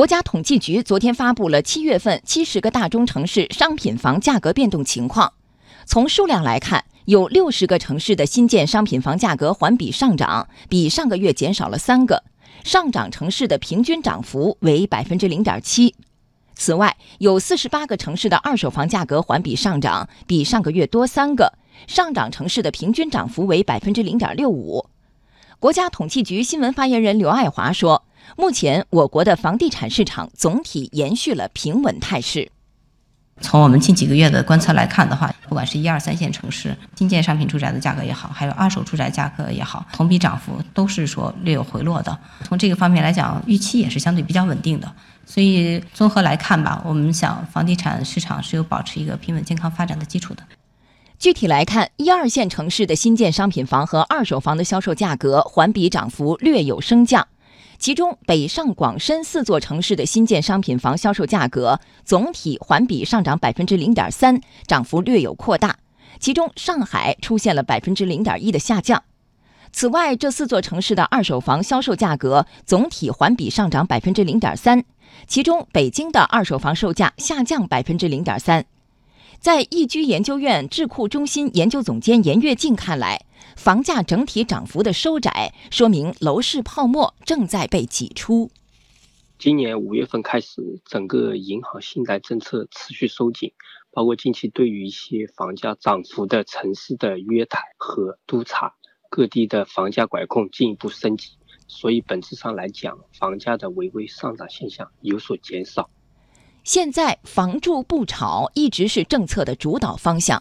国家统计局昨天发布了七月份七十个大中城市商品房价格变动情况。从数量来看，有六十个城市的新建商品房价格环比上涨，比上个月减少了三个，上涨城市的平均涨幅为百分之零点七。此外，有四十八个城市的二手房价格环比上涨，比上个月多三个，上涨城市的平均涨幅为百分之零点六五。国家统计局新闻发言人刘爱华说。目前，我国的房地产市场总体延续了平稳态势。从我们近几个月的观测来看的话，不管是一二三线城市新建商品住宅的价格也好，还有二手住宅价格也好，同比涨幅都是说略有回落的。从这个方面来讲，预期也是相对比较稳定的。所以综合来看吧，我们想房地产市场是有保持一个平稳健康发展的基础的。具体来看，一二线城市的新建商品房和二手房的销售价格环比涨幅略有升降。其中，北上广深四座城市的新建商品房销售价格总体环比上涨百分之零点三，涨幅略有扩大。其中，上海出现了百分之零点一的下降。此外，这四座城市的二手房销售价格总体环比上涨百分之零点三，其中北京的二手房售价下降百分之零点三。在易居研究院智库中心研究总监严跃进看来，房价整体涨幅的收窄，说明楼市泡沫正在被挤出。今年五月份开始，整个银行信贷政策持续收紧，包括近期对于一些房价涨幅的城市的约谈和督查，各地的房价管控进一步升级，所以本质上来讲，房价的微微上涨现象有所减少。现在房住不炒一直是政策的主导方向。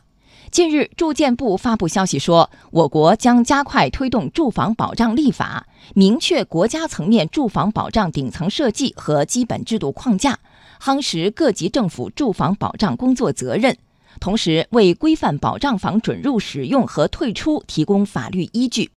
近日，住建部发布消息说，我国将加快推动住房保障立法，明确国家层面住房保障顶层设计和基本制度框架，夯实各级政府住房保障工作责任，同时为规范保障房准入、使用和退出提供法律依据。